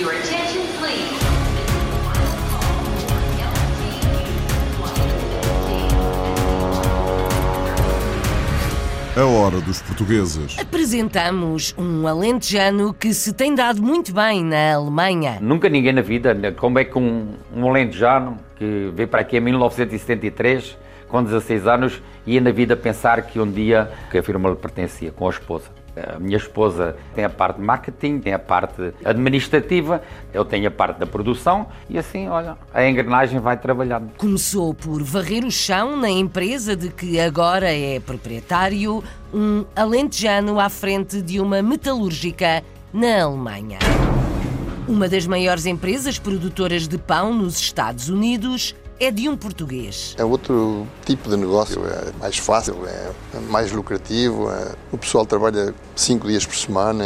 Your attention, please. A hora dos portugueses. Apresentamos um alentejano que se tem dado muito bem na Alemanha. Nunca ninguém na vida, né, como é que um, um alentejano que veio para aqui em 1973, com 16 anos, ia na vida pensar que um dia que a firma lhe pertencia, com a esposa. A minha esposa tem a parte de marketing, tem a parte administrativa, eu tenho a parte da produção e assim, olha, a engrenagem vai trabalhando. Começou por varrer o chão na empresa de que agora é proprietário, um alentejano à frente de uma metalúrgica na Alemanha. Uma das maiores empresas produtoras de pão nos Estados Unidos é de um português. É outro tipo de negócio, é mais fácil, é mais lucrativo. é- O pessoal trabalha 5 dias por semana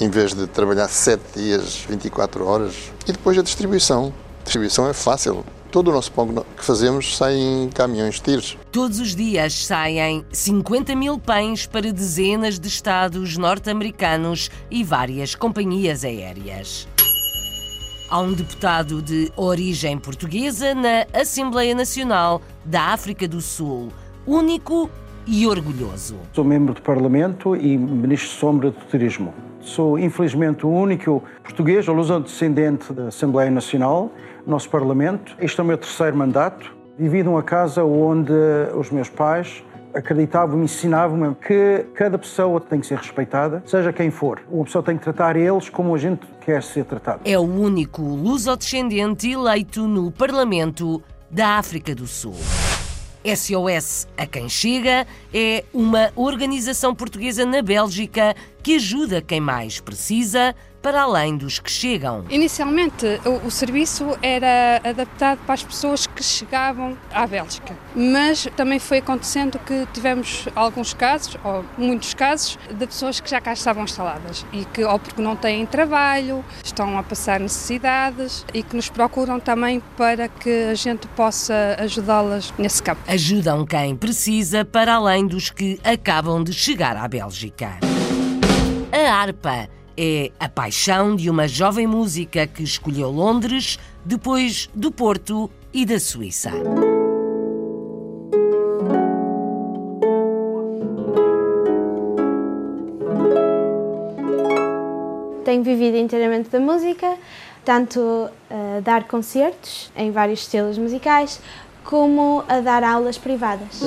em- vez de trabalhar 7 dias, 24 horas. E depois a distribuição. A distribuição é fácil. Todo o nosso pão que fazemos sai em caminhões tiros. Todos os dias saem 50 mil pães para dezenas de estados norte-americanos e várias companhias aéreas. Há um deputado de origem portuguesa na Assembleia Nacional da África do Sul, único e orgulhoso. Sou membro do Parlamento e ministro sombra do Turismo. Sou, infelizmente, o único português ou luso-descendente da Assembleia Nacional, nosso Parlamento. Este é o meu terceiro mandato. Vivi numa casa onde os meus pais acreditavam, me ensinavam que cada pessoa tem que ser respeitada, seja quem for. Uma pessoa tem que tratar eles como a gente quer ser tratado. É o único luso-descendente eleito no Parlamento da África do Sul. SOS a quem chega é uma organização portuguesa na Bélgica que ajuda quem mais precisa para além dos que chegam. Inicialmente, o, o serviço era adaptado para as pessoas que chegavam à Bélgica, mas também foi acontecendo que tivemos alguns casos, ou muitos casos, de pessoas que já cá estavam instaladas e que, ou porque não têm trabalho, estão a passar necessidades e que nos procuram também para que a gente possa ajudá-las nesse campo. Ajudam quem precisa para além dos que acabam de chegar à Bélgica. A harpa é a paixão de uma jovem música que escolheu Londres depois do Porto e da Suíça. Tenho vivido inteiramente da música, tanto a dar concertos em vários estilos musicais, como a dar aulas privadas.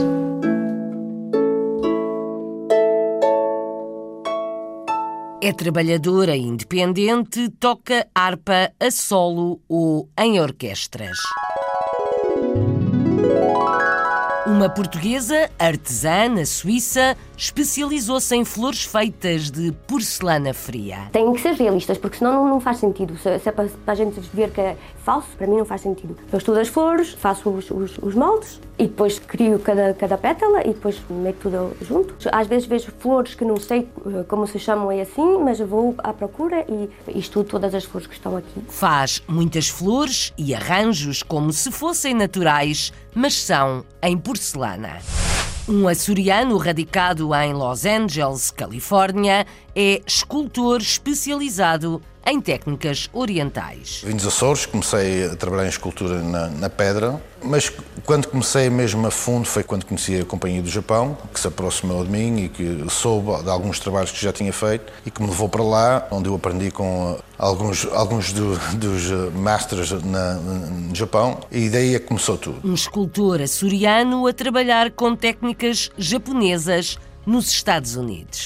É trabalhadora independente, toca harpa a solo ou em orquestras. Uma portuguesa artesã na Suíça especializou-se em flores feitas de porcelana fria. Têm que ser realistas, porque senão não, não faz sentido. Se, se é para, para a gente ver que é falso, para mim não faz sentido. Eu estudo as flores, faço os, os- os moldes e depois crio cada, cada pétala e depois meto tudo junto. Às vezes vejo flores que não sei eh, como se chamam é assim, mas vou à procura e, e estudo todas as flores que estão aqui. Faz muitas flores e arranjos como se fossem naturais, mas são em porcelana. Um açoriano radicado em Los Angeles, Califórnia, é escultor especializado em técnicas orientais. Vim dos Açores, comecei a trabalhar em escultura na, na pedra, mas quando comecei mesmo a fundo foi quando conheci a Companhia do Japão, que se aproximou de mim e que soube de alguns trabalhos que já tinha feito e que me levou para lá, onde eu aprendi com uh, alguns, alguns do- dos uh, masters na, no Japão e daí é que começou tudo. Um escultor açoriano a trabalhar com técnicas japonesas nos Estados Unidos.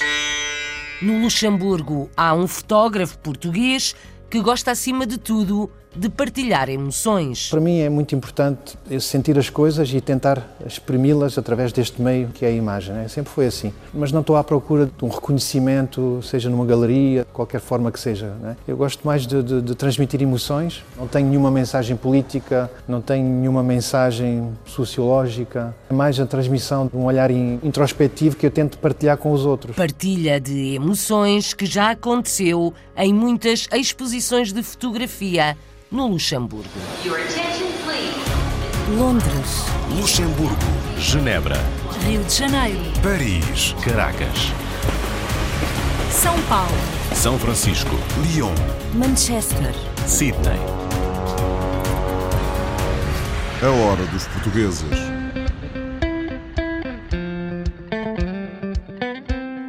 No Luxemburgo há um fotógrafo português que gosta, acima de tudo, de partilhar emoções. Para mim é muito importante sentir as coisas e tentar exprimi-las através deste meio que é a imagem. né? Sempre foi assim. Mas não estou à procura de um reconhecimento, seja numa galeria, de qualquer forma que seja. né? Eu gosto mais de, de- de transmitir emoções. Não tenho nenhuma mensagem política, não tenho nenhuma mensagem sociológica. É mais a transmissão de um olhar in- introspectivo que eu tento partilhar com os outros. Partilha de emoções que já aconteceu em muitas exposições de fotografia no Luxemburgo. Londres, Luxemburgo, Genebra, Rio de Janeiro, Paris, Caracas, São Paulo, São Francisco, Lyon, Manchester, Sydney. A hora dos portugueses.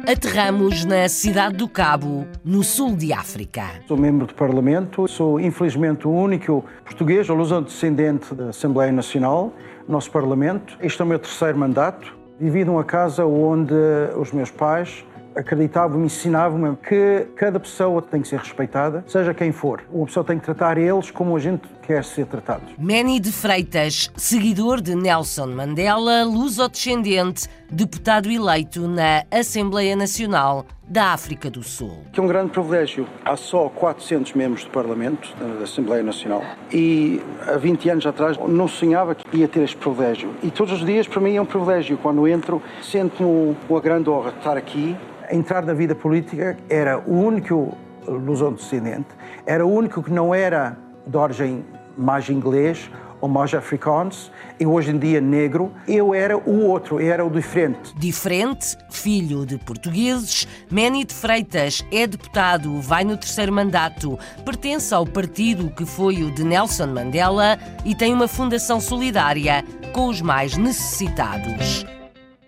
Aterramos na cidade do Cabo, no sul de África. Sou membro do Parlamento, sou infelizmente o único português ou luso-descendente da Assembleia Nacional, nosso Parlamento. Este é o meu terceiro mandato. Vivi numa casa onde os meus pais acreditavam, me ensinavam que cada pessoa tem que ser respeitada, seja quem for. Uma pessoa tem que tratar eles como a gente quer ser tratado. Manny de Freitas, seguidor de Nelson Mandela, luso-descendente, deputado eleito na Assembleia Nacional da África do Sul. Que é um grande privilégio. Há só 400 membros do Parlamento, da Assembleia Nacional, e há 20 anos atrás não sonhava que ia ter este privilégio. E todos os dias para mim é um privilégio. Quando entro, sinto-me uma grande honra de estar aqui entrar na vida política era o único luso-descendente, era o único que não era de origem mais inglês ou mais africanos e hoje em dia negro. Eu era o outro, eu era o diferente. Diferente, filho de portugueses, Manny de Freitas é deputado, vai no terceiro mandato, pertence ao partido que foi o de Nelson Mandela e tem uma fundação solidária com os mais necessitados.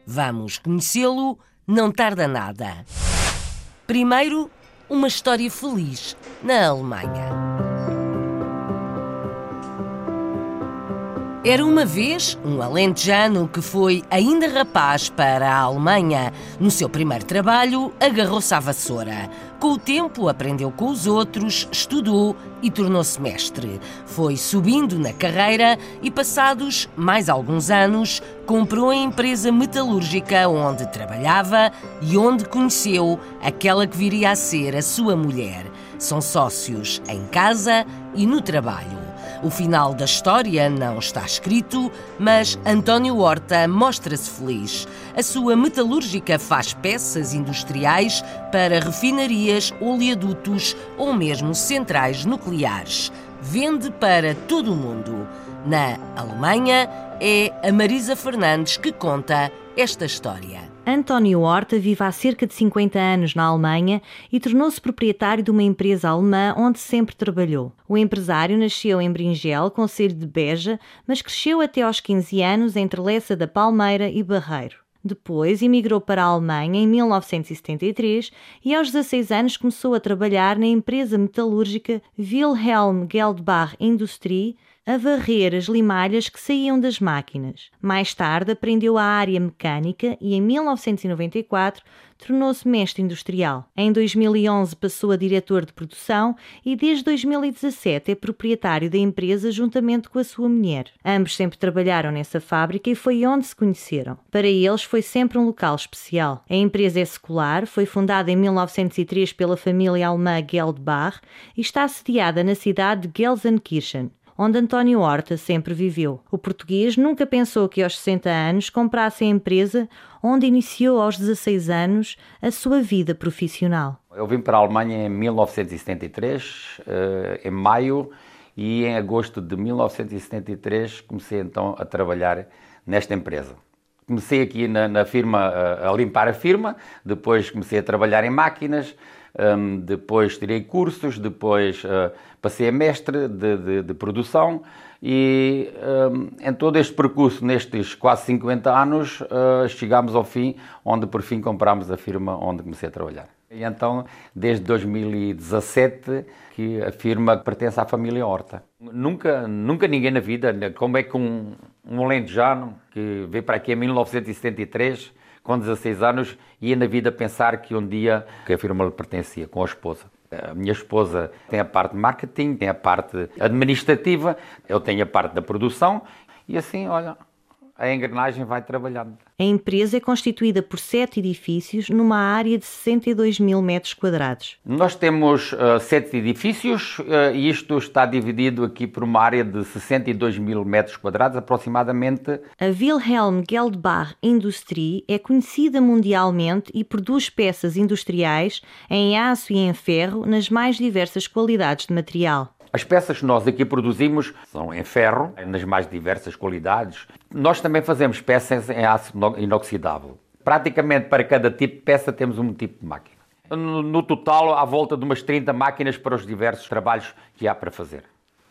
Vamos conhecê-lo não tarda nada. Primeiro, uma história feliz na Alemanha. Era uma vez um alentejano que foi ainda rapaz para a Alemanha. No seu primeiro trabalho, agarrou-se à vassoura. Com o tempo, aprendeu com os outros, estudou e tornou-se mestre. Foi subindo na carreira e, passados mais alguns anos, comprou a empresa metalúrgica onde trabalhava e onde conheceu aquela que viria a ser a sua mulher. São sócios em casa e no trabalho. O final da história não está escrito, mas António Horta mostra-se feliz. A sua metalúrgica faz peças industriais para refinarias, oleodutos ou mesmo centrais nucleares. Vende para todo o mundo. Na Alemanha, é a Marisa Fernandes que conta esta história. António Horta vive há cerca de 50 anos na Alemanha e tornou-se proprietário de uma empresa alemã onde sempre trabalhou. O empresário nasceu em Bringel, concelho de Beja, mas cresceu até aos 15 anos entre Lessa da Palmeira e Barreiro. Depois emigrou para a Alemanha em 1973 e aos 16 anos começou a trabalhar na empresa metalúrgica Wilhelm Geldbach Industrie, a varrer as limalhas que saíam das máquinas. Mais tarde aprendeu a área mecânica e em 1994 tornou-se mestre industrial. Em 2011 passou a diretor de produção e desde 2017 é proprietário da empresa juntamente com a sua mulher. Ambos sempre trabalharam nessa fábrica e foi onde se conheceram. Para eles foi sempre um local especial. A empresa é secular, foi fundada em 1903 pela família alemã Geldbach e está sediada na cidade de Gelsenkirchen onde António Horta sempre viveu. O português nunca pensou que aos 60 anos comprasse a empresa onde iniciou aos 16 anos a sua vida profissional. Eu vim para a Alemanha em 1973, eh, em maio, e em agosto de 1973 comecei então a trabalhar nesta empresa. Comecei aqui na, na firma a, a limpar a firma, depois comecei a trabalhar em máquinas, um, depois tirei cursos, depois uh, passei a mestre de, de, de produção e um, em todo este percurso, nestes quase 50 anos, uh, chegámos ao fim, onde por fim comprámos a firma onde comecei a trabalhar. E então, desde 2017, que a firma pertence à família Horta. Nunca, nunca ninguém na vida, né, como é que um, um alentejano que veio para aqui em 1973 com 16 anos, ia na vida pensar que um dia que a firma lhe pertencia, com a esposa. A minha esposa tem a parte de marketing, tem a parte administrativa, eu tenho a parte da produção, e assim, olha, a engrenagem vai trabalhando. A empresa é constituída por sete edifícios numa área de 62 mil metros quadrados. Nós temos uh, sete edifícios uh, e isto está dividido aqui por uma área de 62 mil metros quadrados, aproximadamente. A Wilhelm Geldbach Industrie é conhecida mundialmente e produz peças industriais em aço e em ferro nas mais diversas qualidades de material. As peças que nós aqui produzimos são em ferro, nas mais diversas qualidades. Nós também fazemos peças em aço inoxidável. Praticamente para cada tipo de peça temos um tipo de máquina. No, total, à volta de umas 30 máquinas para os diversos trabalhos que há para fazer.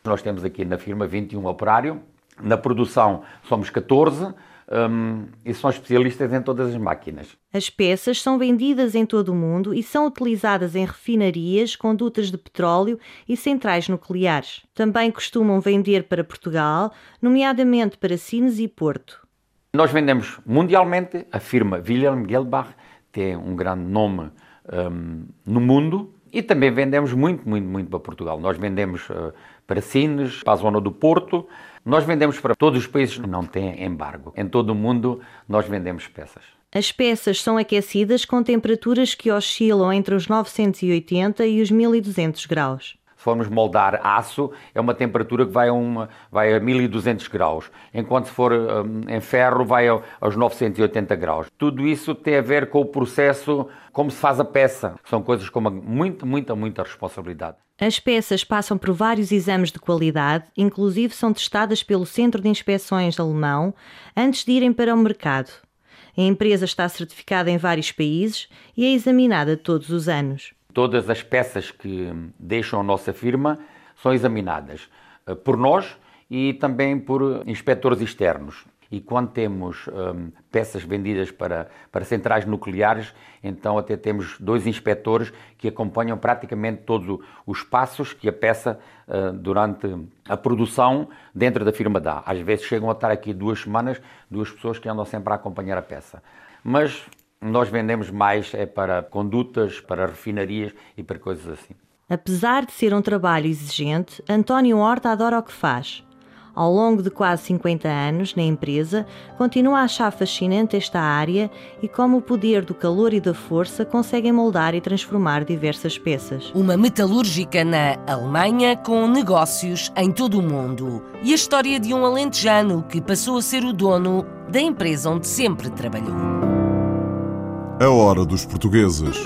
Nós temos aqui na firma 21 operário, na produção somos 14 um, e são especialistas em todas as máquinas. As peças são vendidas em todo o mundo e são utilizadas em refinarias, condutas de petróleo e centrais nucleares. Também costumam vender para Portugal, nomeadamente para Sines e Porto. Nós vendemos mundialmente, a firma Wilhelm Gelbach tem um grande nome um, no mundo e também vendemos muito, muito, muito para Portugal. Nós vendemos uh, para Sines, para a zona do Porto, nós vendemos para todos os países que não têm embargo. Em todo o mundo nós vendemos peças. As peças são aquecidas com temperaturas que oscilam entre os 980 e os 1200 graus. Se formos moldar aço, é uma temperatura que vai a, uma, vai a 1200 graus, enquanto se for um, em ferro, vai aos 980 graus. Tudo isso tem a ver com o processo, como se faz a peça. São coisas com uma, muita, muita, muita responsabilidade. As peças passam por vários exames de qualidade, inclusive são testadas pelo Centro de Inspeções Alemão antes de irem para o mercado. A empresa está certificada em vários países e é examinada todos os anos. Todas as peças que deixam a nossa firma são examinadas eh, por nós e também por inspectores externos. E quando temos um, peças vendidas para, para centrais nucleares, então até temos dois inspectores que acompanham praticamente todos os passos que a peça, uh, durante a produção, dentro da firma dá. Às vezes chegam a estar aqui duas semanas, duas pessoas que andam sempre a acompanhar a peça. Mas nós vendemos mais é para condutas, para refinarias e para coisas assim. Apesar de ser um trabalho exigente, António Horta adora o que faz. Ao longo de quase 50 anos na empresa, continua a achar fascinante esta área e como o poder do calor e da força conseguem moldar e transformar diversas peças. Uma metalúrgica na Alemanha com negócios em todo o mundo. E a história de um alentejano que passou a ser o dono da empresa onde sempre trabalhou. A hora dos portugueses.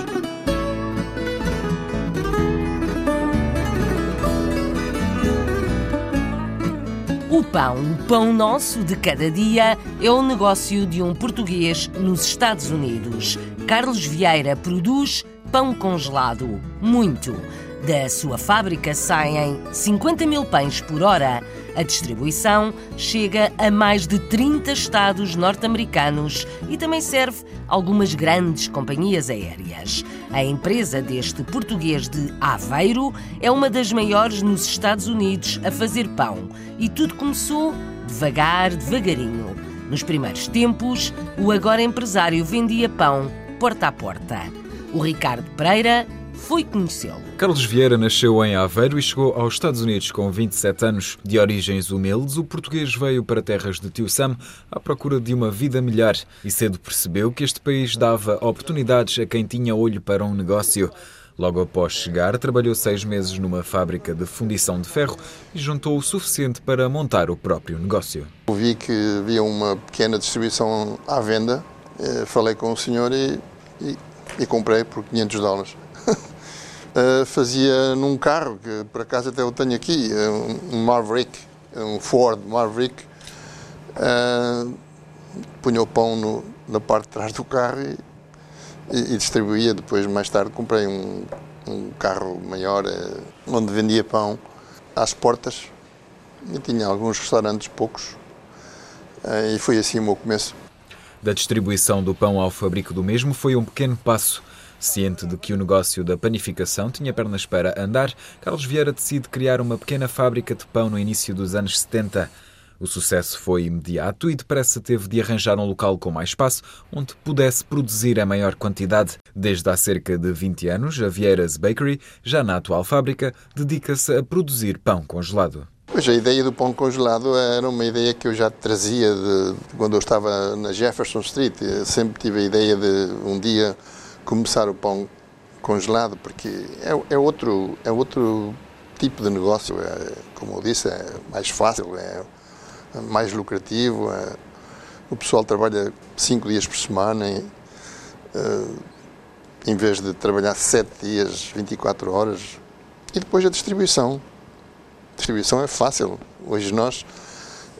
Pão, o pão nosso de cada dia, é o negócio de um português nos Estados Unidos. Carlos Vieira produz pão congelado. Muito. Da sua fábrica saem 50 mil pães por hora. A distribuição chega a mais de 30 estados norte-americanos e também serve algumas grandes companhias aéreas. A empresa deste português de Aveiro é uma das maiores nos Estados Unidos a fazer pão e tudo começou devagar, devagarinho. Nos primeiros tempos, o agora empresário vendia pão porta a porta. O Ricardo Pereira foi conhecê-lo. Carlos Vieira nasceu em Aveiro e chegou aos Estados Unidos com 27 anos. De origens humildes, o português veio para terras de Tio Sam à procura de uma vida melhor e cedo percebeu que este país dava oportunidades a quem tinha olho para um negócio. Logo após chegar, trabalhou seis meses numa fábrica de fundição de ferro e juntou o suficiente para montar o próprio negócio. Vi que havia uma pequena distribuição à venda, eh, falei com o senhor e, e, e comprei por 500 dólares. Uh, fazia num carro, que por acaso até eu tenho aqui, um Maverick, um Ford Maverick. Uh, punha o pão no, na parte de trás do carro e, e, e distribuía. Depois, mais tarde, comprei um, um carro maior uh, onde vendia pão às portas. E tinha alguns restaurantes, poucos. e foi assim o meu começo. Da distribuição do pão ao fabrico do mesmo foi um pequeno passo. Ciente de que o negócio da panificação tinha pernas para andar, Carlos Vieira decide criar uma pequena fábrica de pão no início dos anos 70. O sucesso foi imediato e depressa teve de arranjar um local com mais espaço onde pudesse produzir a maior quantidade. Desde há cerca de 20 anos, a Vieiras Bakery, já na atual fábrica, dedica-se a produzir pão congelado. Pois a ideia do pão congelado era uma ideia que eu já trazia de, quando eu estava na Jefferson Street. Eu sempre tive a ideia de um dia começar o pão congelado, porque é, é, outro, é outro tipo de negócio. É, como eu disse, é mais fácil, é mais lucrativo. É, o pessoal trabalha cinco dias por semana, e, uh, em vez de trabalhar sete dias, 24 horas. E depois a distribuição. A distribuição é fácil. Hoje nós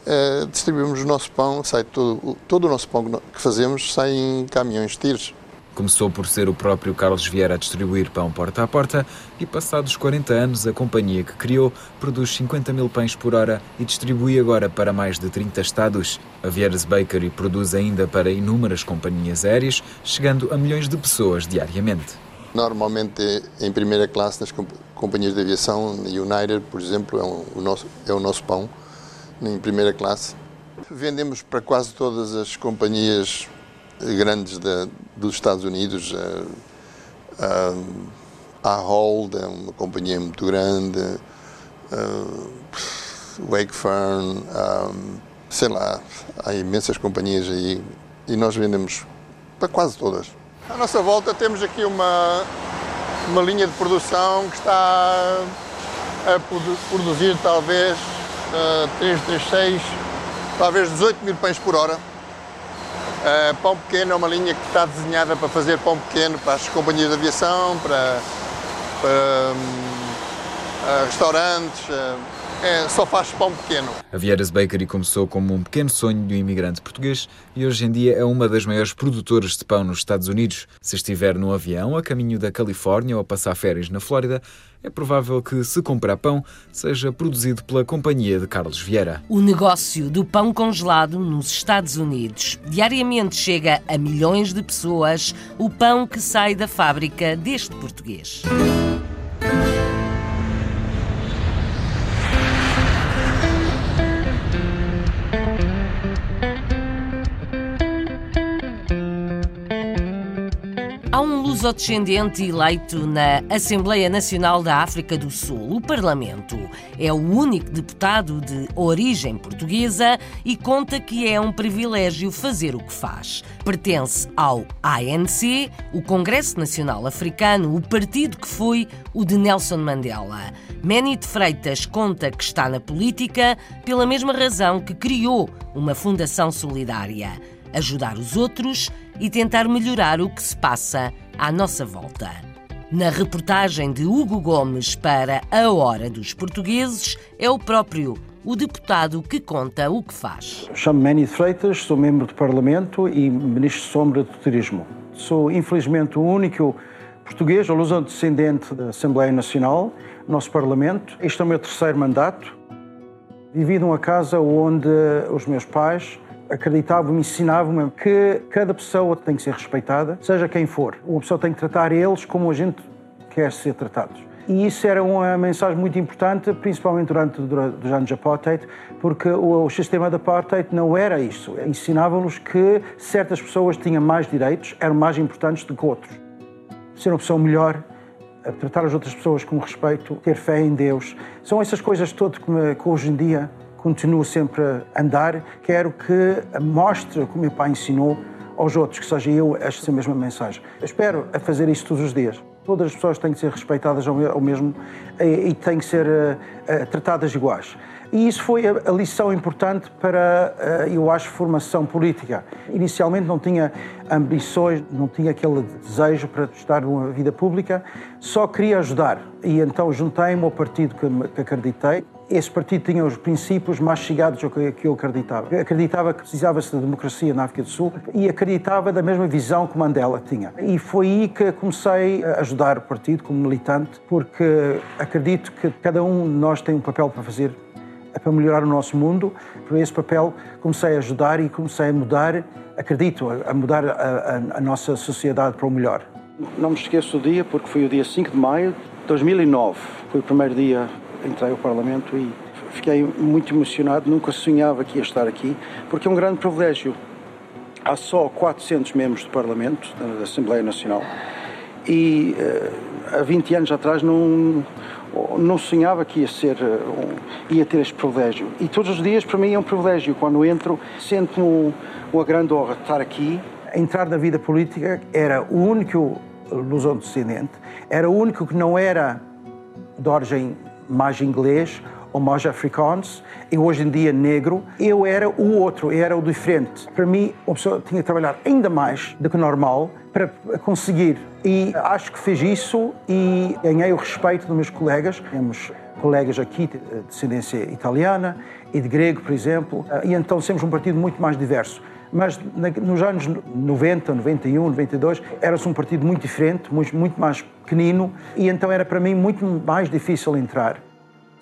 uh, distribuímos o nosso pão, sai todo, todo o nosso pão que fazemos sai em caminhões de tiros. Começou por ser o próprio Carlos Vieira a distribuir pão porta a porta e, passados 40 anos, a companhia que criou produz 50 mil pães por hora e distribui agora para mais de 30 estados. A Vieiras Bakery produz ainda para inúmeras companhias aéreas, chegando a milhões de pessoas diariamente. Normalmente em primeira classe nas companhias de aviação, United, por exemplo, é, o, nosso, é o nosso pão, em primeira classe. Vendemos para quase todas as companhias grandes de, dos Estados Unidos. A, a, a Hold é uma companhia muito grande, a Wakefern, sei lá, há imensas companhias aí e nós vendemos para quase todas. À nossa volta temos aqui uma, uma linha de produção que está a produzir talvez uh, 336, talvez 18 mil pães por hora. Uh, pão pequeno é uma linha que está desenhada para fazer pão pequeno para as companhias de aviação, para, para um, uh, restaurantes. Uh, é, só faz pão pequeno. A Vieiras Bakery começou como um pequeno sonho de um imigrante português e hoje em dia é uma das maiores produtoras de pão nos Estados Unidos. Se estiver num avião a caminho da Califórnia ou a passar férias na Flórida, é provável que, se comprar pão, seja produzido pela companhia de Carlos Vieira. O negócio do pão congelado nos Estados Unidos. Diariamente chega a milhões de pessoas o pão que sai da fábrica deste português. Lusodescendente eleito na Assembleia Nacional da África do Sul. O Parlamento é o único deputado de origem portuguesa e conta que é um privilégio fazer o que faz. Pertence ao ANC, o Congresso Nacional Africano, o partido que foi o de Nelson Mandela. Manny de Freitas conta que está na política pela mesma razão que criou uma fundação solidária ajudar os outros e tentar melhorar o que se passa à nossa volta. Na reportagem de Hugo Gomes para A Hora dos Portugueses, é o próprio o deputado que conta o que faz. Chamo-me Manny Freitas, sou membro do Parlamento e ministro sombra do Turismo. Sou, infelizmente, o único português ou luso-descendente da Assembleia Nacional, nosso Parlamento. Este é o meu terceiro mandato. Vivi numa casa onde os meus pais acreditavam, me ensinavam que cada pessoa tem que ser respeitada, seja quem for. Uma pessoa tem que tratar eles como a gente quer ser tratados. E isso era uma mensagem muito importante, principalmente durante os anos de apartheid, porque o, o sistema de apartheid não era isso. Ensinavam-nos que certas pessoas tinham mais direitos, eram mais importantes do que outros. Ser uma pessoa melhor, tratar as outras pessoas com respeito, ter fé em Deus. São essas coisas todas que, que hoje em dia continuo sempre a andar, quero que mostre o que o meu pai ensinou aos outros, que seja eu esta mesma mensagem. Eu espero a fazer isso todos os dias. Todas as pessoas têm que ser respeitadas ao mesmo e têm que ser uh, tratadas iguais. E isso foi a, lição importante para, uh, eu acho, formação política. Inicialmente não tinha ambições, não tinha aquele desejo para estar numa vida pública, só queria ajudar. E então juntei-me ao partido que, que acreditei esse partido tinha os princípios mais chegados ao que eu acreditava. Eu acreditava que precisava-se de democracia na África do Sul e acreditava da mesma visão que Mandela tinha. E foi aí que comecei a ajudar o partido como militante, porque acredito que cada um de nós tem um papel para fazer para melhorar o nosso mundo. Por esse papel comecei a ajudar e comecei a mudar, acredito, a mudar a, a, a nossa sociedade para o melhor. Não me esqueço do dia, porque foi o dia 5 de maio de 2009. Foi o primeiro dia entrei ao Parlamento e fiquei muito emocionado, nunca sonhava que ia estar aqui, porque é um grande privilégio. Há só 400 membros do Parlamento, da Assembleia Nacional, e uh, há 20 anos atrás não, não sonhava que ia, ser, uh, ia ter este privilégio. E todos os dias para mim é um privilégio. Quando entro, sinto-me uma grande honra de estar aqui. Entrar na vida política era o único luso-descendente, era o único que não era de origem mais inglês ou mais africanos, e hoje em dia negro, eu era o outro, eu era o diferente. Para mim, uma pessoa tinha que trabalhar ainda mais do que normal para conseguir. E acho que fez isso e ganhei o respeito dos meus colegas. Temos colegas aqui de descendência italiana e de grego, por exemplo, e então temos um partido muito mais diverso. Mas nos anos 90, 91, 92, era-se um partido muito diferente, muito, muito mais pequenino, e então era para mim muito mais difícil entrar.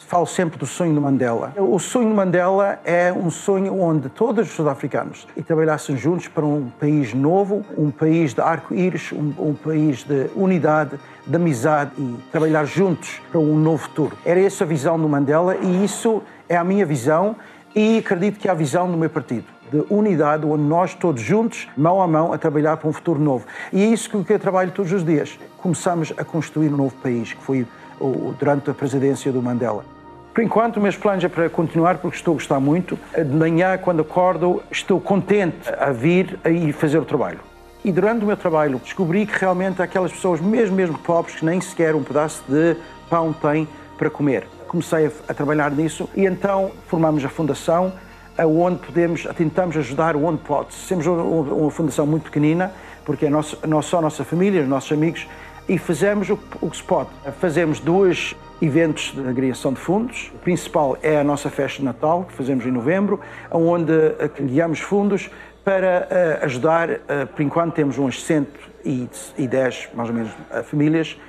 Falo sempre do sonho do Mandela. O sonho do Mandela é um sonho onde todos os sul-africanos trabalhassem juntos para um país novo, um país de arco-íris, um, um país de unidade, de amizade e trabalhar juntos para um novo futuro. Era essa a visão do Mandela e isso é a minha visão e acredito que é a visão do meu partido de unidade, onde nós todos juntos, mão a mão, a trabalhar para um futuro novo. E é isso que eu trabalho todos os dias. Começamos a construir um novo país, que foi durante a presidência do Mandela. Por enquanto, meus planos é para continuar, porque estou a gostar muito. De manhã, quando acordo, estou contente a vir e fazer o trabalho. E durante o meu trabalho, descobri que realmente aquelas pessoas, mesmo, mesmo pobres, que nem sequer um pedaço de pão têm para comer. Comecei a, a trabalhar nisso e então formamos a fundação onde podemos, tentamos ajudar onde pode. Temos uma, fundação muito pequenina, porque é nosso, não só a nossa família, os nossos amigos, e fazemos o, o que se pode. Fazemos dois eventos de agregação de fundos. O principal é a nossa festa de Natal, que fazemos em novembro, onde criamos fundos para uh, ajudar, uh, por enquanto temos umas 110, mais ou menos, famílias,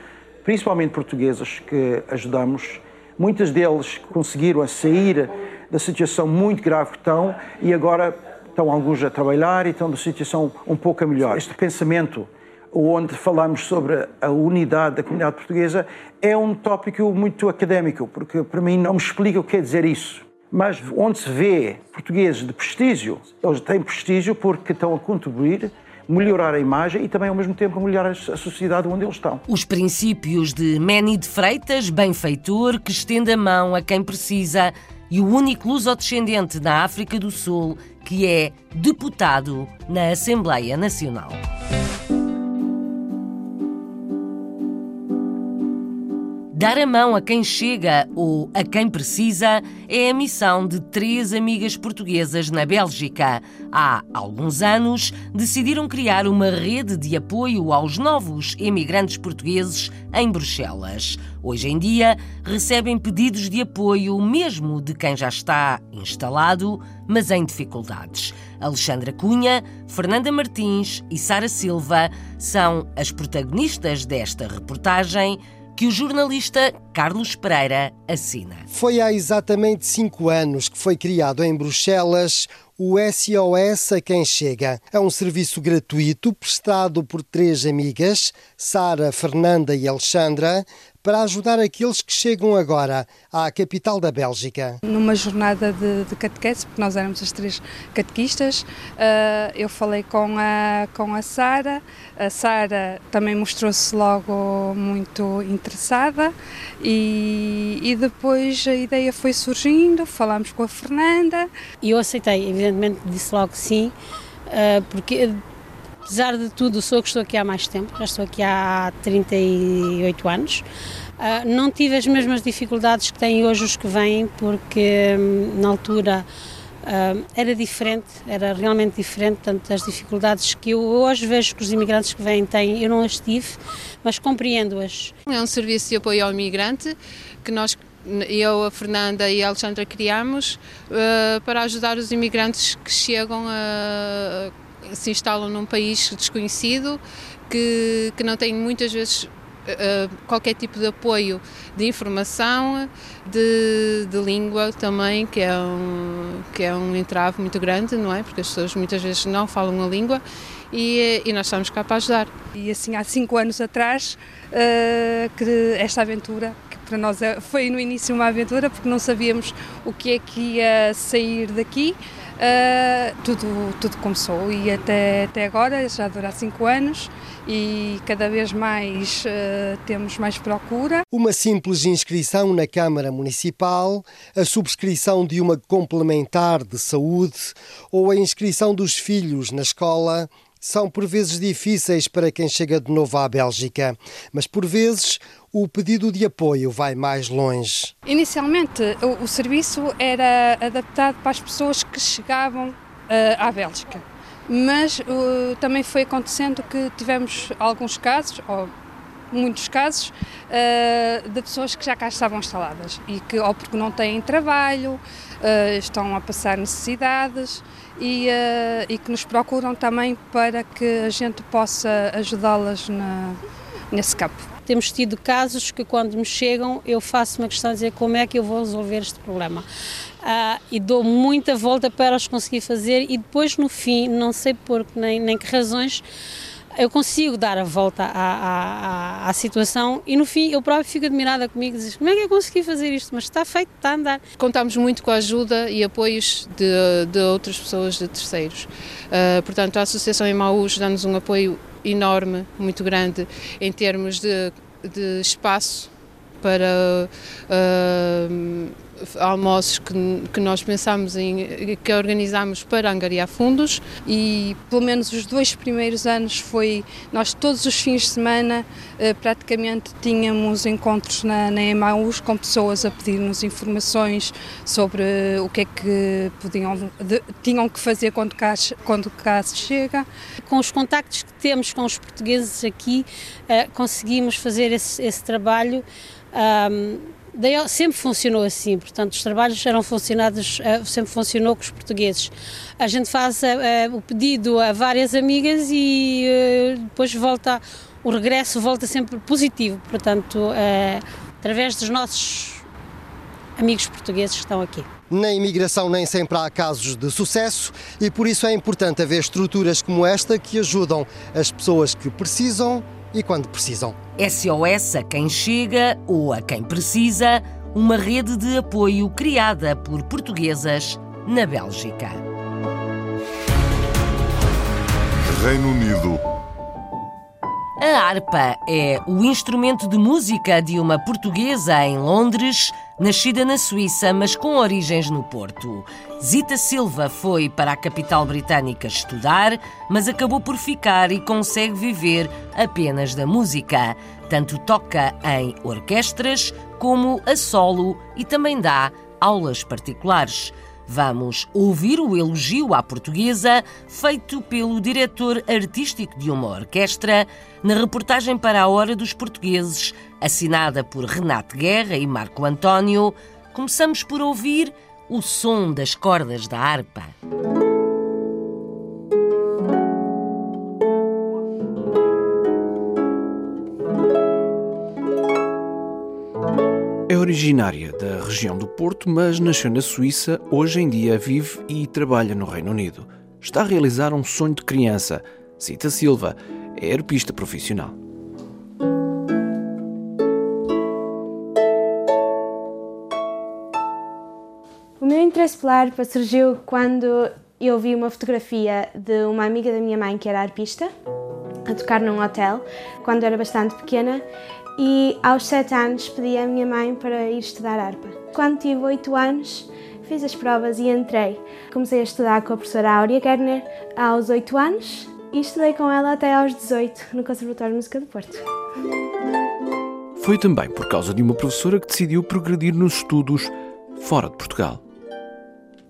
principalmente portuguesas, que ajudamos. Muitas deles conseguiram sair da situação muito grave que estão e agora estão alguns a trabalhar e estão da situação um pouco melhor. Este pensamento onde falamos sobre a unidade da comunidade portuguesa é um tópico muito académico, porque para mim não me explica o que quer dizer isso. Mas onde se vê portugueses de prestígio, eles têm prestígio porque estão a contribuir melhorar a imagem e também, ao mesmo tempo, melhorar a sociedade onde eles estão. Os princípios de Manny de Freitas, benfeitor, que estende a mão a quem precisa, e o único luso-descendente da África do Sul que é deputado na Assembleia Nacional. Dar a mão a quem chega ou a quem precisa é a missão de três amigas portuguesas na Bélgica. Há alguns anos decidiram criar uma rede de apoio aos novos emigrantes portugueses em Bruxelas. Hoje em dia recebem pedidos de apoio mesmo de quem já está instalado, mas em dificuldades. Alexandra Cunha, Fernanda Martins e Sara Silva são as protagonistas desta reportagem que o jornalista Carlos Pereira assina. Foi há exatamente cinco anos que foi criado em Bruxelas o SOS a quem chega. É um serviço gratuito prestado por três amigas, Sara, Fernanda e Alexandra, para ajudar aqueles que chegam agora à capital da Bélgica. Numa jornada de, de catequese, porque nós éramos as três catequistas, uh, eu falei com a, com a Sara, a Sara também mostrou-se logo muito interessada e, e depois a ideia foi surgindo, falámos com a Fernanda. E eu aceitei, evidentemente disse logo sim, uh, porque apesar de tudo, sou que estou aqui há mais tempo, já estou aqui há 38 anos. Uh, não tive as mesmas dificuldades que têm hoje os que vêm, porque hum, na altura uh, era diferente, era realmente diferente. Portanto, as dificuldades que eu hoje vejo que os imigrantes que vêm têm, eu não as tive, mas compreendo-as. É um serviço de apoio ao imigrante que nós eu, a Fernanda e a Alexandra criamos uh, para ajudar os imigrantes que chegam a se instalam num país desconhecido, que, que não têm muitas vezes uh, qualquer tipo de apoio de informação, de, de, língua também, que é, um, que é um entrave muito grande, não é? Porque as pessoas muitas vezes não falam a língua e, e nós estamos cá para ajudar. E assim, há cinco anos atrás, uh, que esta aventura para nós é, foi no início uma aventura porque não sabíamos o que é que ia sair daqui Uh, tudo, tudo começou e até, até agora já dura cinco anos e cada vez mais uh, temos mais procura. Uma simples inscrição na Câmara Municipal, a subscrição de uma complementar de saúde ou a inscrição dos filhos na escola são por vezes difíceis para quem chega de novo à Bélgica, mas por vezes o pedido de apoio vai mais longe. Inicialmente, o, o serviço era adaptado para as pessoas que chegavam uh, à Bélgica, mas uh, também foi acontecendo que tivemos alguns casos, ou muitos casos, uh, de pessoas que já cá estavam instaladas e que, ou porque não têm trabalho, uh, estão a passar necessidades e, e, que nos procuram também para que a gente possa ajudá-las nesse campo. Temos tido casos que, quando me chegam, eu faço uma questão de dizer como é que eu vou resolver este problema. Uh, e dou muita volta para elas conseguir fazer, e depois, no fim, não sei por nem, nem que razões, eu consigo dar a volta à, à, à, situação e no fim eu próprio fico admirada comigo e digo como é que eu consegui fazer isto, mas está feito, está a andar. Contamos muito com a ajuda e apoios de, de outras pessoas, de terceiros. Uh, portanto, a Associação Emaús dá-nos um apoio enorme, muito grande, em termos de, de espaço para uh, almoços que, que nós pensamos em, que organizamos para angariar fundos e pelo menos os dois primeiros anos foi, nós todos os fins de semana eh, praticamente tínhamos encontros na, na com pessoas a pedir-nos informações sobre o que é que podiam, de, tinham que fazer quando cá, quando cá se chega. Com os contactos que temos com os portugueses aqui, eh, conseguimos fazer esse, esse trabalho um, sempre funcionou assim, portanto, os trabalhos eram funcionados, uh, sempre funcionou com os portugueses. A gente faz uh, o pedido a várias amigas e depois volta, o regresso volta sempre positivo, portanto, através dos nossos amigos portugueses que estão aqui. Na imigração nem sempre há casos de sucesso e por isso é importante haver estruturas como esta que ajudam as pessoas que precisam e quando precisam. SOS a quem chega ou a quem precisa, uma rede de apoio criada por portuguesas na Bélgica. Reino Unido. A harpa é o instrumento de música de uma portuguesa em Londres, nascida na Suíça, mas com origens no Porto. Zita Silva foi para a capital britânica estudar, mas acabou por ficar e consegue viver apenas da música. Tanto toca em orquestras como a solo e também dá aulas particulares. Vamos ouvir o elogio à portuguesa feito pelo diretor artístico de uma orquestra na reportagem para a Hora dos Portugueses, assinada por Renato Guerra e Marco António. Começamos por ouvir o som das cordas da harpa. Originária da região do Porto, mas nasceu na Suíça, hoje em dia vive e trabalha no Reino Unido. Está a realizar um sonho de criança. Cita Silva, é arpista profissional. O meu interesse pela harpa surgiu quando eu vi uma fotografia de uma amiga da minha mãe que era arpista a tocar num hotel quando era bastante pequena e aos 7 anos pedi à minha mãe para ir estudar harpa. Quando tive 8 anos, fiz as provas e entrei. Comecei a estudar com a professora Áurea Gerner aos 8 anos e estudei com ela até aos 18 no Conservatório de Música do Porto. Foi também por causa de uma professora que decidiu progredir nos estudos fora de Portugal.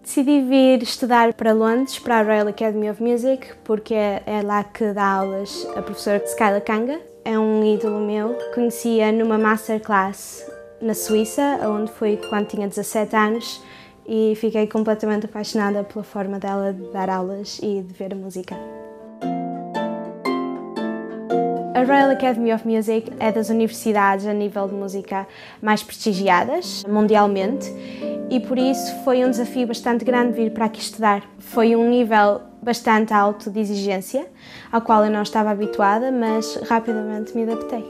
Decidi vir estudar para Londres, para a Royal Academy of Music, porque é lá que dá aulas a professora Skyla Kanga é um ídolo meu. Conhecia numa masterclass na Suíça, onde fui quando tinha 17 anos, e fiquei completamente apaixonada pela forma dela de dar aulas e de ver a música. A Royal Academy of Music é das universidades a nível de música mais prestigiadas mundialmente e por isso foi um desafio bastante grande vir para aqui estudar. Foi um nível bastante alto de exigência, ao qual eu não estava habituada, mas rapidamente me adaptei.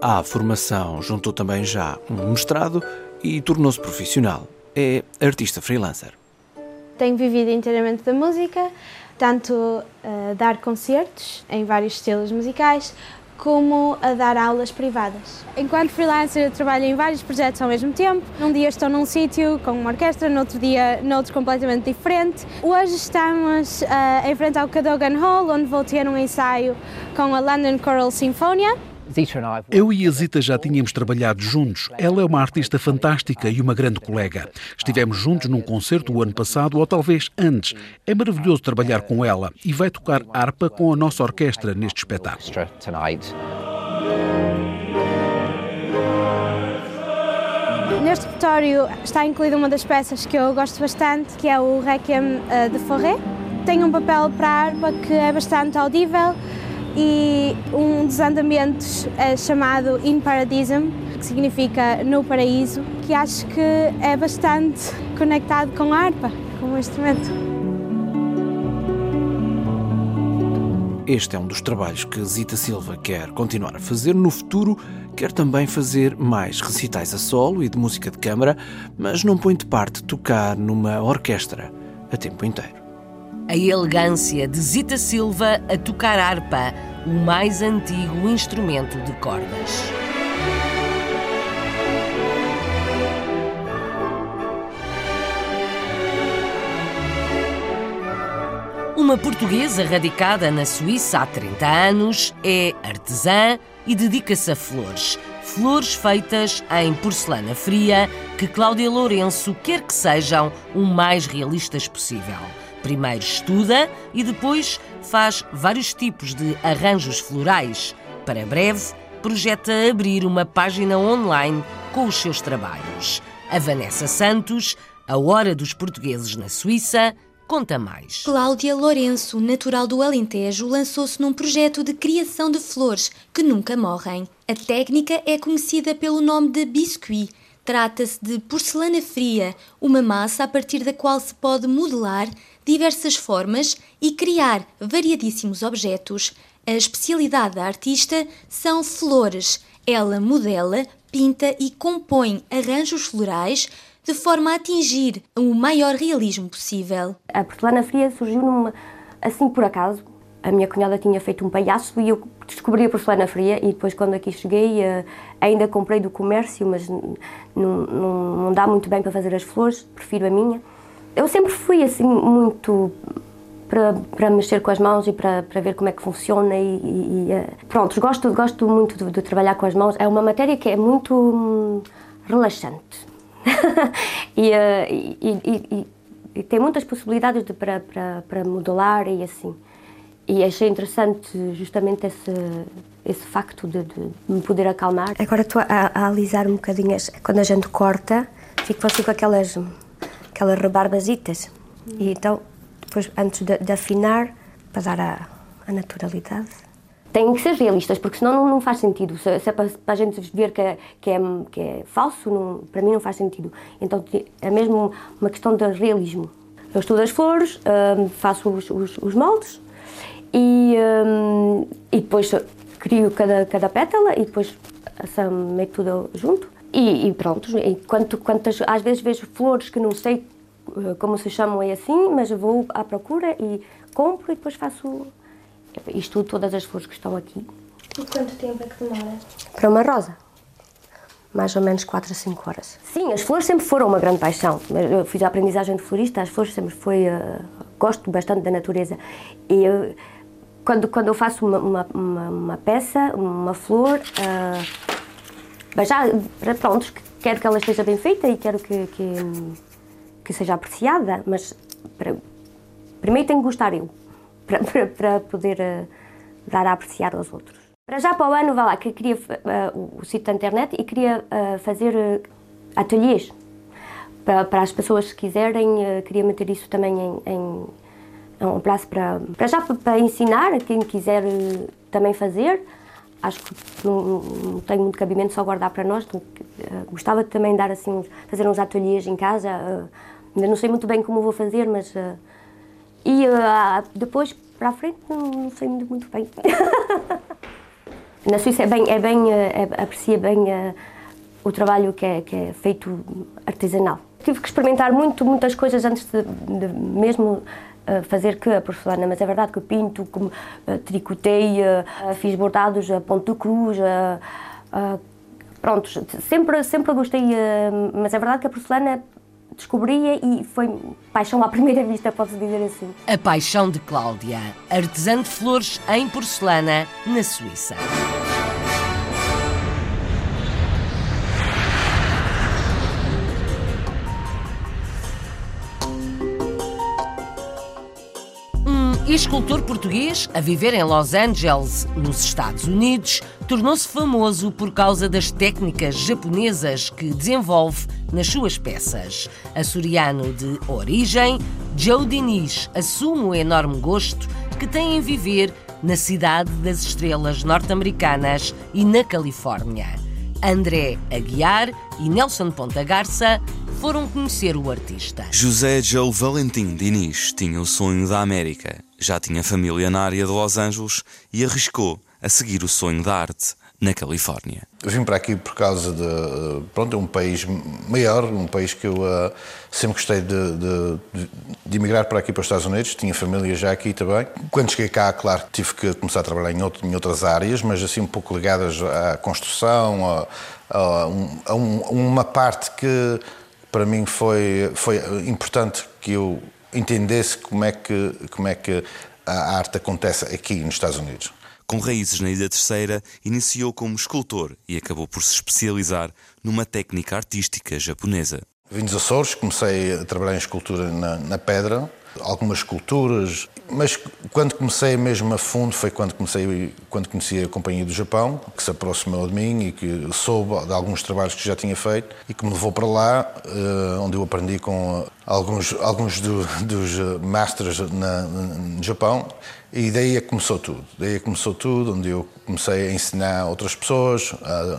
À formação juntou também já um mestrado e tornou-se profissional. É artista freelancer. Tenho vivido inteiramente da música, tanto a dar concertos em vários estilos musicais, como a dar aulas privadas. Enquanto freelancer, eu trabalho em vários projetos ao mesmo tempo. Num dia estou num sítio com uma orquestra, no outro dia noutro completamente diferente. Hoje estamos uh, em frente ao Cadogan Hall, onde vou ter um ensaio com a London Choral Sinfonia. Eu e a Zita já tínhamos trabalhado juntos. Ela é uma artista fantástica e uma grande colega. Estivemos juntos num concerto o ano passado, ou talvez antes. É maravilhoso trabalhar com ela e vai tocar harpa com a nossa orquestra neste espetáculo. Neste repertório está incluída uma das peças que eu gosto bastante, que é o Requiem eh, de Forêt. Tem um papel para a harpa que é bastante audível, e um dos andamentos é chamado In Paradisum, que significa no paraíso, que acho que é bastante conectado com a harpa, com o instrumento. Este é um dos trabalhos que Zita Silva quer continuar a fazer no futuro, quer também fazer mais recitais a solo e de música de câmara, mas não põe de parte tocar numa orquestra a tempo inteiro. A elegância de Zita Silva a tocar harpa, o mais antigo instrumento de cordas. Uma portuguesa radicada na Suíça há 30 anos é artesã e dedica-se a flores. Flores feitas em porcelana fria que Cláudia Lourenço quer que sejam o mais realistas possível. Primeiro estuda e depois faz vários tipos de arranjos florais. Para breve, projeta abrir uma página online com os seus trabalhos. A Vanessa Santos, a Hora dos Portugueses na Suíça, conta mais. Cláudia Lourenço, natural do Alentejo, lançou-se num projeto de criação de flores que nunca morrem. A técnica é conhecida pelo nome de biscuit. Trata-se de porcelana fria, uma massa a partir da qual se pode modelar diversas formas e criar variadíssimos objetos. A especialidade da artista são flores. Ela modela, pinta e compõe arranjos florais de forma a atingir o maior realismo possível. A porcelana fria surgiu numa, assim por acaso. A minha cunhada tinha feito um palhaço e eu descobri a porcelana fria e depois quando aqui cheguei eh, ainda comprei do comércio, mas não, não, não dá muito bem para fazer as flores, prefiro a minha. Eu sempre fui assim muito para, para mexer com as mãos e para, para ver como é que funciona e, e, e eh, pronto, gosto, gosto muito de, de, trabalhar com as mãos. É uma matéria que é muito hum, relaxante e, uh, e, e, e, tem muitas possibilidades de, para, para, para modelar e assim. E achei interessante justamente esse, esse facto de, de me poder acalmar. Agora estou a, a, alisar um bocadinho, quando a gente corta, fico assim com aquelas, aquelas rebarbazitas. E então, depois, antes de, de afinar, para dar a, a naturalidade têm que ser realistas, porque senão não, não faz sentido. Se, se, é para, para a gente ver que é, que é, que é falso, não, para mim não faz sentido. Então é mesmo uma questão de realismo. Eu estudo as flores, hum, faço os, os, os, moldes e, hum, e depois crio cada, cada pétala e depois meto tudo junto. E, e pronto, e quanto, quantas, às vezes vejo flores que não sei eh, como se chamam é assim, mas vou à procura e compro e depois faço isto todas as flores que estão aqui. E quanto tempo é que demora? Para uma rosa. Mais ou menos 4 a 5 horas. Sim, as flores sempre foram uma grande paixão. Eu fiz a aprendizagem de florista, as flores sempre foi. Uh, gosto bastante da natureza. E eu, quando, quando eu faço uma, uma, uma, uma peça, uma flor, uh, já, pronto, quero que ela esteja bem feita e quero que, que, que seja apreciada, mas para, primeiro tenho que gostar eu para, para, para poder uh, dar a apreciar aos outros. Para já para o ano, vá lá, que queria uh, o sítio da internet e queria uh, fazer ateliês para, para, as pessoas que quiserem, queria meter isso também em, em, em um prazo para, para já para, ensinar quem quiser também fazer. Acho que não, não tem muito cabimento só guardar para nós. Então, gostava também de dar assim, fazer uns ateliês em casa. ainda não sei muito bem como vou fazer, mas e uh, depois, para a frente, não, sei muito, muito bem. Na Suíça é bem, é bem, é, aprecia bem o trabalho que é, que é feito artesanal. Tive que experimentar muito, muitas coisas antes de, de mesmo fazer que a porcelana, mas é verdade que pinto, como, uh, tricotei, uh, fiz bordados a ponto de cruz, pronto, sempre, sempre gostei, mas é verdade que a porcelana descobria e foi paixão à primeira vista, posso dizer assim. A paixão de Cláudia, artesã de flores em porcelana, na Suíça. Escultor português a viver em Los Angeles, nos Estados Unidos, tornou-se famoso por causa das técnicas japonesas que desenvolve nas suas peças. Açoriano de origem, Joe Diniz assume o enorme gosto que tem em viver na cidade das estrelas norte-americanas e na Califórnia. André Aguiar e Nelson Ponta Garça foram conhecer o artista. José Joe Valentim Diniz tinha o sonho da América. Já tinha família na área de Los Angeles e arriscou a seguir o sonho da arte na Califórnia. Eu vim para aqui por causa de, pronto, é um país maior, um país que eu uh, sempre gostei de, de, de, emigrar para aqui para os Estados Unidos, tinha família já aqui também. Quando cheguei cá, claro, tive que começar a trabalhar em, outro, em outras áreas, mas assim um pouco ligadas à construção, a, a, um, a um, uma parte que para mim foi, foi importante que eu entendesse como é que, como é que a arte acontece aqui nos Estados Unidos. Com raízes na Ilha Terceira, iniciou como escultor e acabou por se especializar numa técnica artística japonesa. Vim dos Açores, comecei a trabalhar em escultura na, na pedra, algumas esculturas, mas quando comecei mesmo a fundo foi quando comecei quando conheci a companhia do Japão, que se aproximou de mim e que soube de alguns trabalhos que já tinha feito e que me levou para lá, eh, onde eu aprendi com alguns alguns do, dos masters na, no Japão e daí é que começou tudo. Daí é que começou tudo, onde eu comecei a ensinar outras pessoas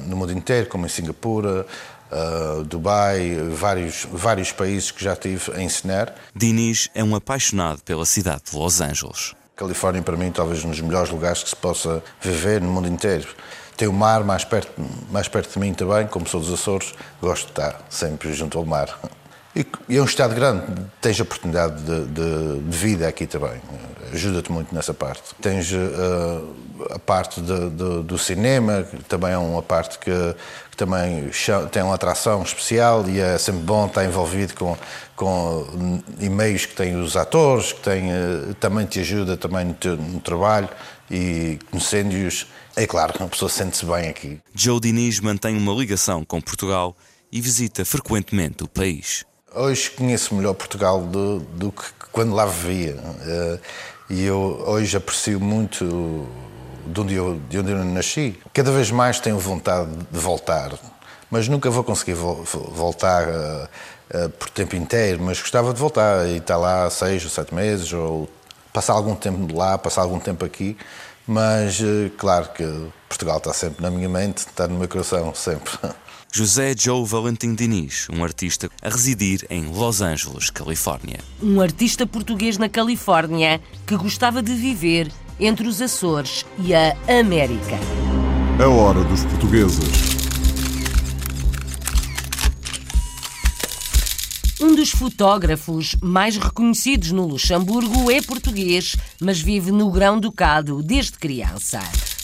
no mundo inteiro, como em Singapura, uh, Dubai, vários, vários países que já tive a ensinar. Diniz é um apaixonado pela cidade de Los Angeles. Califórnia, para mim, talvez um dos melhores lugares que se possa viver no mundo inteiro. Tem o mar mais perto, mais perto de mim também, como sou dos Açores, gosto de estar sempre junto ao mar. E, é um estado grande, tens oportunidade de, de, de vida aqui também, ajuda-te muito nessa parte. Tens uh, a parte de, do cinema, que também é uma parte que, também tem uma atração especial e é sempre bom estar envolvido com, com e-mails que têm os atores, que têm, uh, também te ajuda também no, teu, no trabalho e conhecendo-os. É claro que uma pessoa sente-se bem aqui. Joe Diniz mantém uma ligação com Portugal e visita frequentemente o país. Hoje conheço melhor Portugal do, do que quando lá vivia. Uh, e eu hoje aprecio muito de onde, eu, de onde eu nasci. Cada vez mais tenho vontade de voltar, mas nunca vou conseguir vo voltar uh, uh, por tempo inteiro. Mas gostava de voltar e estar lá seis ou sete meses, ou passar algum tempo lá, passar algum tempo aqui. Mas, claro que Portugal está sempre na minha mente, está no meu coração, sempre. José Joe Valentim Diniz, um artista a residir em Los Angeles, Califórnia. Um artista português na Califórnia que gostava de viver entre os Açores e a América. A hora dos portugueses. Um dos fotógrafos mais reconhecidos no Luxemburgo é português, mas vive no Grão-Ducado desde criança.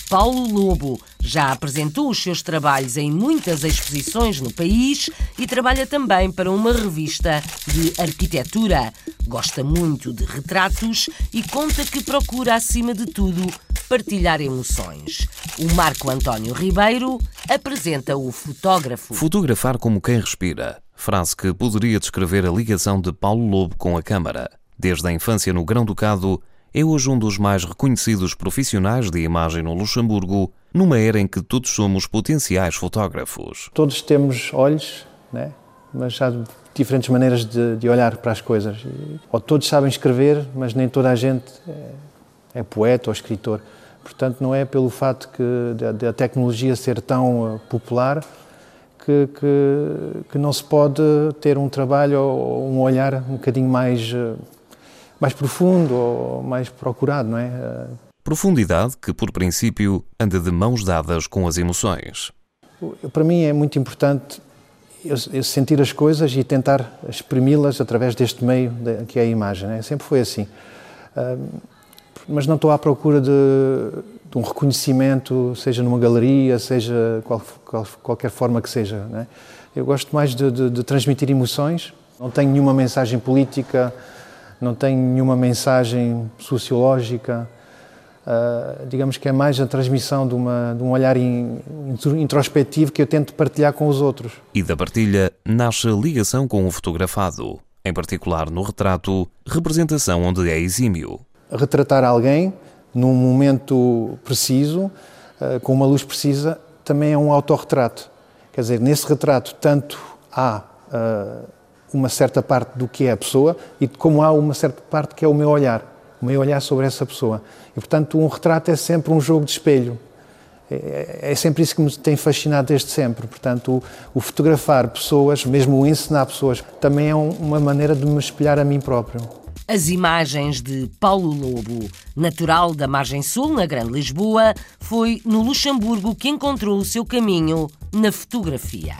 Paulo Lobo já apresentou os seus trabalhos em muitas exposições no país e trabalha também para uma revista de arquitetura. Gosta muito de retratos e conta que procura, acima de tudo, partilhar emoções. O Marco António Ribeiro apresenta o fotógrafo. Fotografar como quem respira. Frase que poderia descrever a ligação de Paulo Lobo com a câmara. Desde a infância no Grão-Ducado, é hoje um dos mais reconhecidos profissionais de imagem no Luxemburgo, numa era em que todos somos potenciais fotógrafos. Todos temos olhos, né? mas há diferentes maneiras de, de olhar para as coisas. Ou todos sabem escrever, mas nem toda a gente é, é poeta ou escritor. Portanto, não é pelo fato que da tecnologia ser tão uh, popular que, que, que, não se pode ter um trabalho ou um olhar um bocadinho mais uh, mais profundo ou mais procurado, não é? Profundidade que, por princípio, anda de mãos dadas com as emoções. Para mim é muito importante eu, sentir as coisas e tentar exprimi-las através deste meio que é a imagem. É? Sempre foi assim. mas não estou à procura de, de, um reconhecimento, seja numa galeria, seja qual, qual, qualquer forma que seja. É? Eu gosto mais de, de, de transmitir emoções. Não tenho nenhuma mensagem política não tem nenhuma mensagem sociológica. Uh, digamos que é mais a transmissão de, uma, de um olhar in, introspectivo que eu tento partilhar com os outros. E da partilha nasce a ligação com o fotografado, em particular no retrato, representação onde é exímio. Retratar alguém num momento preciso, uh, com uma luz precisa, também é um autorretrato. Quer dizer, nesse retrato, tanto há uh, uma certa parte do que é a pessoa e como há uma certa parte que é o meu olhar, o meu olhar sobre essa pessoa. E, portanto, um retrato é sempre um jogo de espelho. É, é sempre isso que me tem fascinado desde sempre. Portanto, o, o fotografar pessoas, mesmo o ensinar pessoas, também é um, uma maneira de me espelhar a mim próprio. As imagens de Paulo Lobo, natural da margem sul, na Grande Lisboa, foi no Luxemburgo que encontrou o seu caminho na fotografia.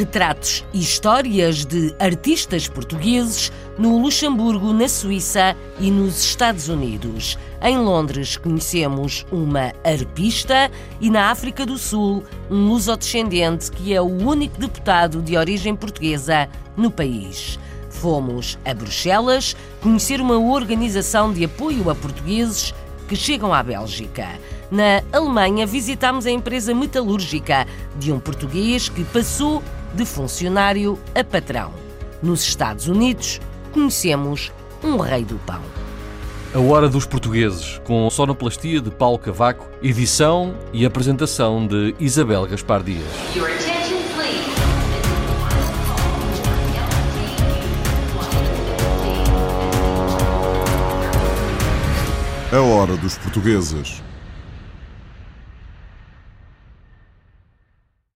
Retratos e histórias de artistas portugueses no Luxemburgo, na Suíça e nos Estados Unidos. Em Londres conhecemos uma arpista e na África do Sul um lusodescendente que é o único deputado de origem portuguesa no país. Fomos a Bruxelas conhecer uma organização de apoio a portugueses que chegam à Bélgica. Na Alemanha visitámos a empresa metalúrgica de um português que passou de funcionário a patrão. Nos Estados Unidos, conhecemos um rei do pão. A Hora dos Portugueses, com sonoplastia de Paulo Cavaco, edição e apresentação de Isabel Gaspar Dias. A Hora dos Portugueses